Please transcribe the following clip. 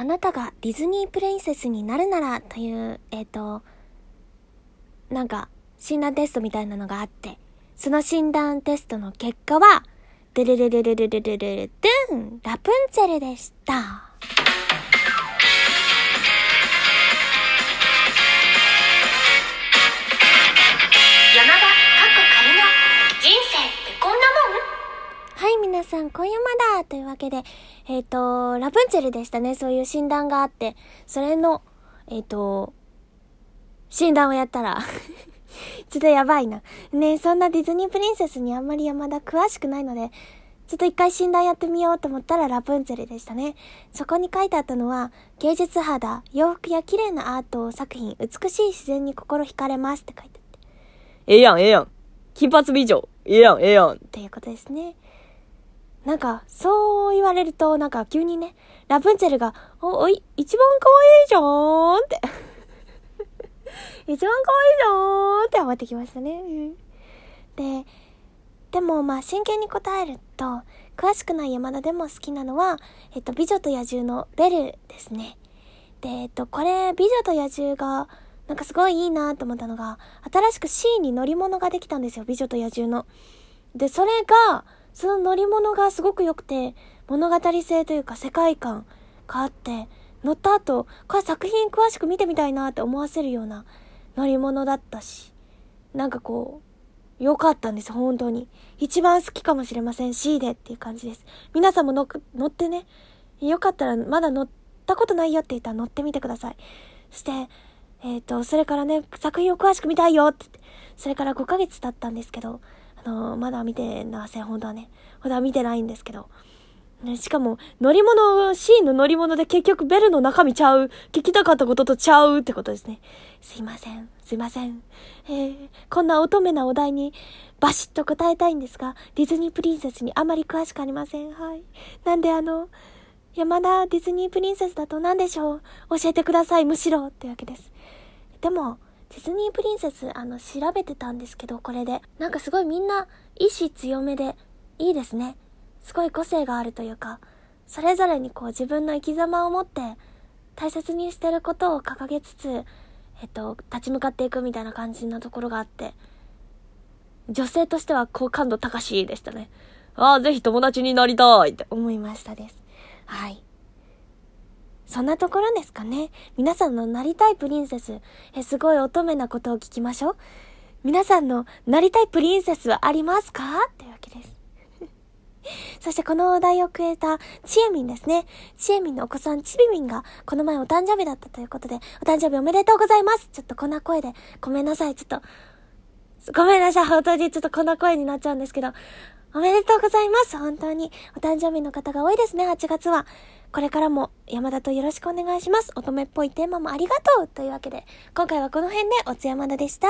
あなたがディズニープリンセスになるならという、えっ、ー、と、なんか、診断テストみたいなのがあって、その診断テストの結果は、ドゥルルルルルルルルドゥンラプンツェルでした。皆さん、今夜まだというわけで、えっ、ー、と、ラプンツェルでしたね。そういう診断があって、それの、えっ、ー、と、診断をやったら ちょっとやばいな。ねそんなディズニープリンセスにあんまり山田詳しくないので、ちょっと一回診断やってみようと思ったらラプンツェルでしたね。そこに書いてあったのは、芸術肌、洋服や綺麗なアート作品、美しい自然に心惹かれますって書いてあって。ええやん、ええやん。金髪美女。ええやん、ええやん。っていうことですね。なんか、そう言われると、なんか急にね、ラプンツェルが、お、おい、一番可愛いじゃーんって。一番可愛いじゃーんって思ってきましたね。で、でもまあ真剣に答えると、詳しくない山田でも好きなのは、えっと、美女と野獣のベルですね。で、えっと、これ、美女と野獣が、なんかすごいいいなと思ったのが、新しく C に乗り物ができたんですよ、美女と野獣の。で、それが、その乗り物がすごく良くて、物語性というか世界観があって、乗った後、これ作品詳しく見てみたいなって思わせるような乗り物だったし、なんかこう、良かったんです、本当に。一番好きかもしれません。C でっていう感じです。皆さんも乗ってね、よかったらまだ乗ったことないよって言ったら乗ってみてください。そして、えっ、ー、と、それからね、作品を詳しく見たいよってって、それから5ヶ月経ったんですけど、あの、まだ見てなせん、本当はね。本当は見てないんですけど。ね、しかも、乗り物、C の乗り物で結局ベルの中身ちゃう。聞きたかったこととちゃうってことですね。すいません。すいません。えー、こんな乙女なお題にバシッと答えたいんですが、ディズニープリンセスにあまり詳しくありません。はい。なんであの、山田ディズニープリンセスだと何でしょう？教えてください、むしろってわけです。でも、ディズニープリンセス、あの、調べてたんですけど、これで。なんかすごいみんな、意志強めで、いいですね。すごい個性があるというか、それぞれにこう自分の生き様を持って大切にしてることを掲げつつ、えっと、立ち向かっていくみたいな感じなところがあって、女性としては好感度高しでしたね。ああ、ぜひ友達になりたいって思いましたです。はい。そんなところですかね。皆さんのなりたいプリンセス、え、すごい乙女なことを聞きましょう。皆さんのなりたいプリンセスはありますか？ってわけです。そしてこのお題をくれたちえみんですね。ちえみんのお子さんちびみんがこの前お誕生日だったということで、お誕生日おめでとうございますちょっとこんな声でごめんなさい。ちょっと、ごめんなさい。本当にちょっとこんな声になっちゃうんですけど、おめでとうございます。本当に。お誕生日の方が多いですね、8月は。これからも山田とよろしくお願いします。乙女っぽいテーマもありがとうというわけで、今回はこの辺でおつやまだでした。